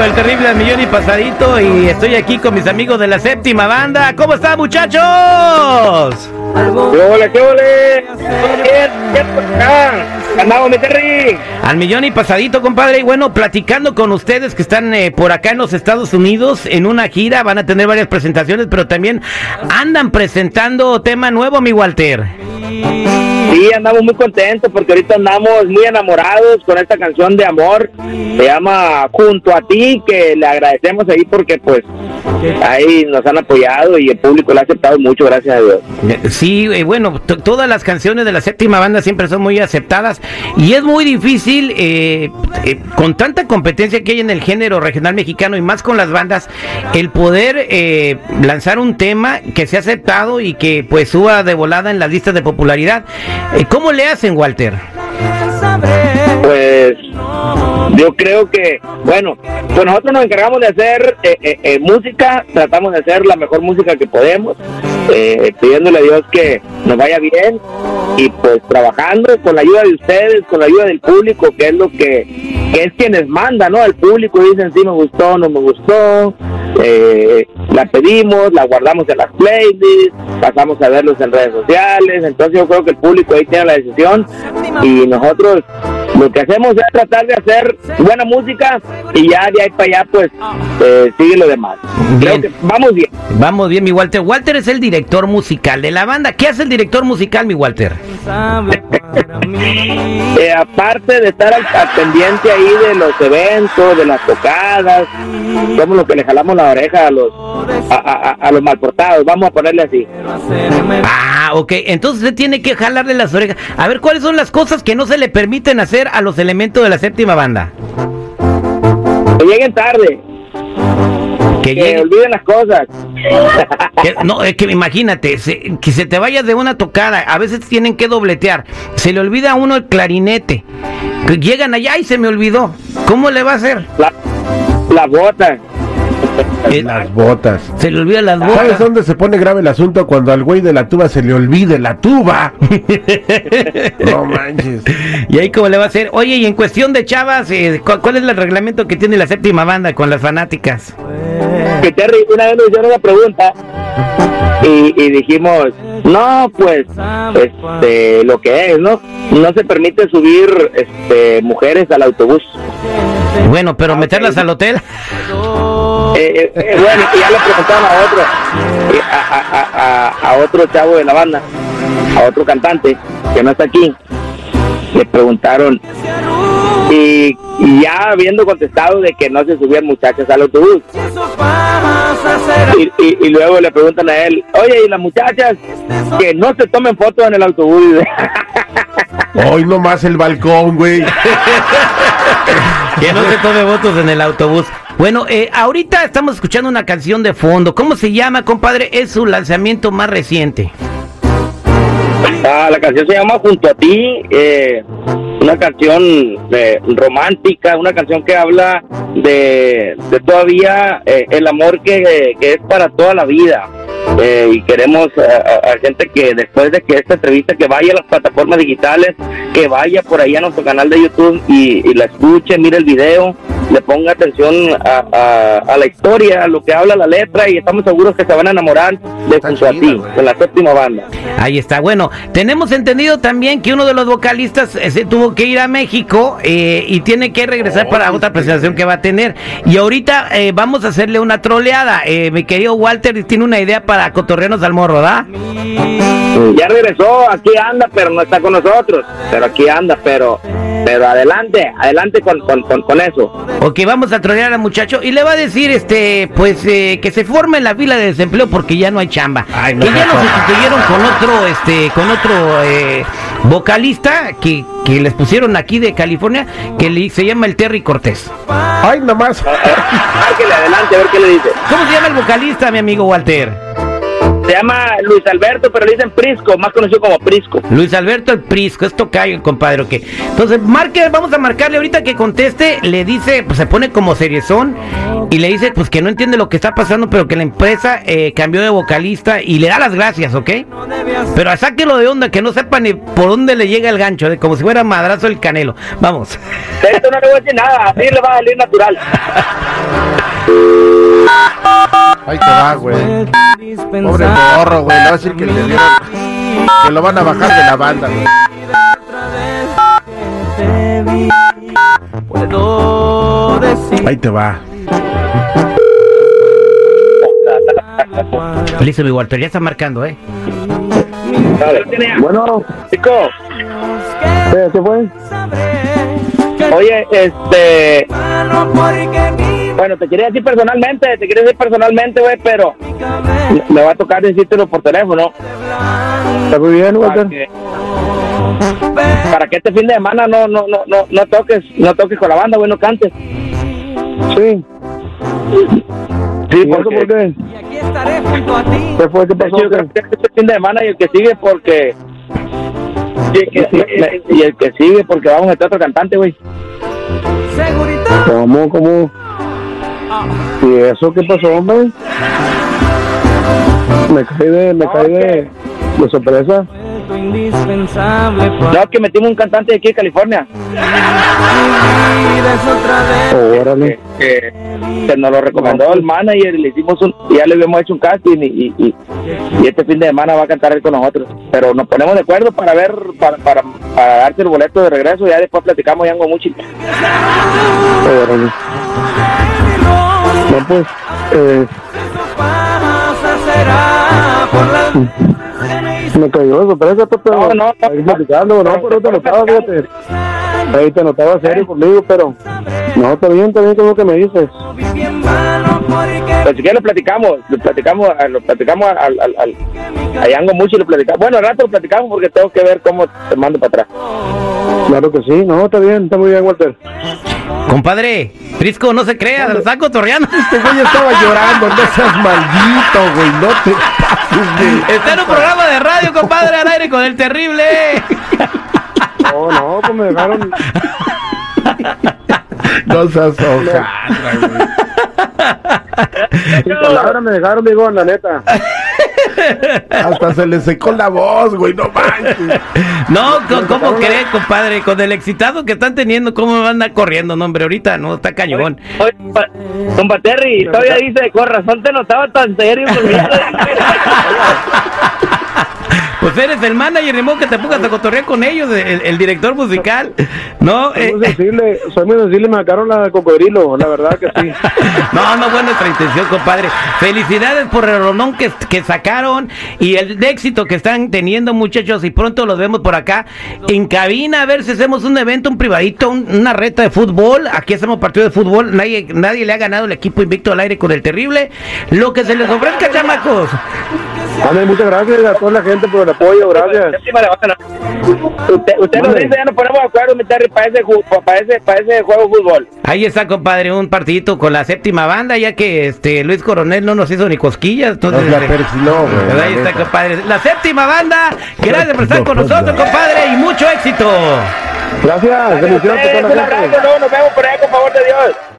con el terrible al millón y pasadito y estoy aquí con mis amigos de la séptima banda. ¿Cómo están muchachos? ¿Qué ole, qué ole? Andamos, mi Terry. Al millón y pasadito, compadre. Y bueno, platicando con ustedes que están eh, por acá en los Estados Unidos en una gira, van a tener varias presentaciones, pero también andan presentando tema nuevo, mi Walter. Sí, andamos muy contentos porque ahorita andamos muy enamorados con esta canción de amor. Se llama Junto a ti, que le agradecemos ahí porque pues ahí nos han apoyado y el público lo ha aceptado mucho, gracias a Dios. Eh, Sí, eh, bueno, to- todas las canciones de la séptima banda siempre son muy aceptadas y es muy difícil eh, eh, con tanta competencia que hay en el género regional mexicano y más con las bandas, el poder eh, lanzar un tema que sea aceptado y que pues suba de volada en las listas de popularidad. Eh, ¿Cómo le hacen, Walter? Pues yo creo que, bueno, pues nosotros nos encargamos de hacer eh, eh, eh, música, tratamos de hacer la mejor música que podemos, pidiéndole a Dios que nos vaya bien y pues trabajando con la ayuda de ustedes, con la ayuda del público, que es lo que, que es quienes mandan, ¿no? El público dicen sí me gustó, no me gustó, eh, la pedimos, la guardamos en las playlists, pasamos a verlos en redes sociales, entonces yo creo que el público ahí tiene la decisión y nosotros lo que hacemos es tratar de hacer buena música y ya de ahí para allá pues eh, sigue lo demás. Creo Bien. que vamos bien. Vamos bien, mi Walter. Walter es el director musical de la banda. ¿Qué hace el director musical, mi Walter? Eh, aparte de estar al, al pendiente ahí de los eventos, de las tocadas, somos los que le jalamos la oreja a los a, a- a- a los malportados, vamos a ponerle así. Ah, ok. Entonces usted tiene que jalarle las orejas. A ver, ¿cuáles son las cosas que no se le permiten hacer a los elementos de la séptima banda? Que lleguen tarde, Que que llegue- olviden las cosas. que- no, es que imagínate, se- que se te vayas de una tocada. A veces tienen que dobletear. Se le olvida a uno el clarinete. Que llegan allá y se me olvidó. ¿Cómo le va a hacer? La, las botas. Eh, Las botas. se le olvida las ¿Sabes botas. dónde se pone grave el asunto? Cuando al güey de la tuba se le olvide la tuba. no manches. Y ahí cómo le va a hacer. Oye, y en cuestión de chavas, eh, ¿cu- ¿cuál es el reglamento que tiene la séptima banda con las fanáticas? que Terry una vez nos hicieron una pregunta y, y dijimos no pues este lo que es no no se permite subir este mujeres al autobús Bueno, pero Ah, meterlas al hotel. Eh, eh, eh, bueno y ya le preguntaron a otro eh, a, a- a- a- a otro chavo de la banda a otro cantante que no está aquí. Le preguntaron y, y ya habiendo contestado de que no se subían muchachas al autobús. Y, y- y luego le preguntan a él, oye, y las muchachas que no se tomen fotos en el autobús. Hoy nomás el balcón, güey. Que no se tome votos en el autobús. Bueno, eh, ahorita estamos escuchando una canción de fondo. ¿Cómo se llama, compadre? Es su lanzamiento más reciente. Ah, la canción se llama Junto a ti, eh, una canción eh, romántica, una canción que habla de, de todavía eh, el amor que, que es para toda la vida. Eh, y queremos a, a- gente que después de que esta entrevista que vaya a las plataformas digitales, que vaya por ahí a nuestro canal de YouTube y, y la escuche, mire el video, le ponga atención a, a- a la historia, a lo que habla la letra y estamos seguros que se van a enamorar de Está Junto a ti, güey. con la séptima banda. Ahí está. Bueno, tenemos entendido también que uno de los vocalistas eh, se tuvo que ir a México eh, y tiene que regresar para otra presentación que va a tener. Y ahorita eh, vamos a hacerle una troleada. Eh, mi querido Walter tiene una idea para cotorrearnos al morro, ¿da? Ya regresó, aquí anda, pero no está con nosotros. Pero aquí anda, pero pero adelante, adelante con, con, con, con eso. Ok, vamos a trolear al muchacho y le va a decir, este, pues, eh, que se forme en la fila de desempleo porque ya no hay chamba. Ay, no que ya lo sustituyeron con otro, este, con otro eh, vocalista que, que les pusieron aquí de California, que le- se llama el Terry Cortés. Ay, nomás. Márquele adelante, a ver qué le dice. ¿Cómo se llama el vocalista, mi amigo Walter? Se llama Luis Alberto, pero le dicen Prisco, más conocido como Prisco. Luis Alberto el Prisco, esto cae, compadre, ¿ok? Entonces, marque, vamos a marcarle ahorita que conteste, le dice, pues se pone como seriezón y le dice, pues que no entiende lo que está pasando, pero que la empresa eh, cambió de vocalista y le da las gracias, ¿ok? Pero sáquelo de onda, que no sepa ni por dónde le llega el gancho, de como si fuera madrazo el canelo. Vamos. De esto no le voy a decir nada, así le va a salir natural. Ahí te va, güey. Pobre morro, güey. Le va a decir que, le dieron- que lo van a bajar de la banda, güey. Ahí te va. Listo, mi Walter, ya está marcando, ¿eh? Bueno, chico. ¿Qué, qué fue? Oye, este... Bueno, te quería decir personalmente, te quería decir personalmente, güey, pero me- va a tocar decírtelo por teléfono. Está muy bien, Para que, para que este fin de semana no, no, no, no, no toques, no toques con la banda, güey, no cantes. Sí. Sí, ¿Y por qué? ¿Qué fue? ¿Qué pasó? yo creo que este fin de semana y el que sigue porque... Y el que sigue, y el que sigue porque vamos a meter otro cantante, güey. ¿Cómo, cómo? ¿Y eso qué pasó, hombre? Me caí de, me de, de sorpresa. No, que metimos un cantante de aquí de California. Órale. que, que nos lo recomendó el manager y le hicimos un, y ya le habíamos hecho un casting y, y, y, y este fin de semana va a cantar él con nosotros. Pero nos ponemos de acuerdo para ver, para, para, para darte el boleto de regreso y ya después platicamos ya algo mucho. Órale. No, pues, eh, me cayó de sorpresa, Pepe. No, no, no. Platicando, no, pero te notaba, fíjate. Ahí te notaba serio conmigo, pero... No, está bien, está bien con lo que me dices. Pero si quieres lo platicamos, lo platicamos, lo platicamos al, al, al, Yango mucho y lo platicamos. Bueno, al rato lo platicamos porque tengo que ver cómo te mando para atrás. Claro que sí, no, está bien, está muy bien, Walter. Compadre, Prisco, no se crea, lo está cotorreando. Este güey estaba llorando, no seas maldito, güey, no te pases de... Está en un programa de radio, compadre, al aire con el terrible. No, no, pues me dejaron... No seas hojaldra, güey. Sin palabras me dejaron, digo, la neta. Hasta se le secó la voz, güey, no manches. No, ¿cómo cree, compadre? Con el excitado que están teniendo, ¿cómo me van a andar corriendo? No, hombre, ahorita no, está cañón. Oye, pa- compa Terry, todavía dice, con razón te notaba tan serio. Pues eres el manager, de modo que te pongas a cotorrear con ellos, el, el director musical. No, Soy Eh, muy sensible, soy muy sensible, me sacaron la cocodrilo, la verdad que sí. no, no fue nuestra intención, compadre. Felicidades por el rolón que, que sacaron y el éxito que están teniendo, muchachos. Y pronto los vemos por acá en cabina, a ver si hacemos un evento, un privadito, un- una reta de fútbol. Aquí hacemos partido de fútbol. Nadie, nadie le ha ganado el equipo invicto al aire con el terrible. Lo que se les ofrezca, chamacos. Dale, muchas gracias a toda la gente por el apoyo, gracias. Usted, usted nos dice, ya nos ponemos de acuerdo, mi Terry, para ese, para ese, para ese juego de fútbol. Ahí está, compadre, un partidito con la séptima banda, ya que este Luis Coronel no nos hizo ni cosquillas. Entonces, Nos la este, persinó, güey, pues ahí está, compadre. La séptima banda, gracias por estar con nosotros, compadre, y mucho éxito. Gracias, bendiciones un abrazo, luego nos vemos por allá, con favor de Dios.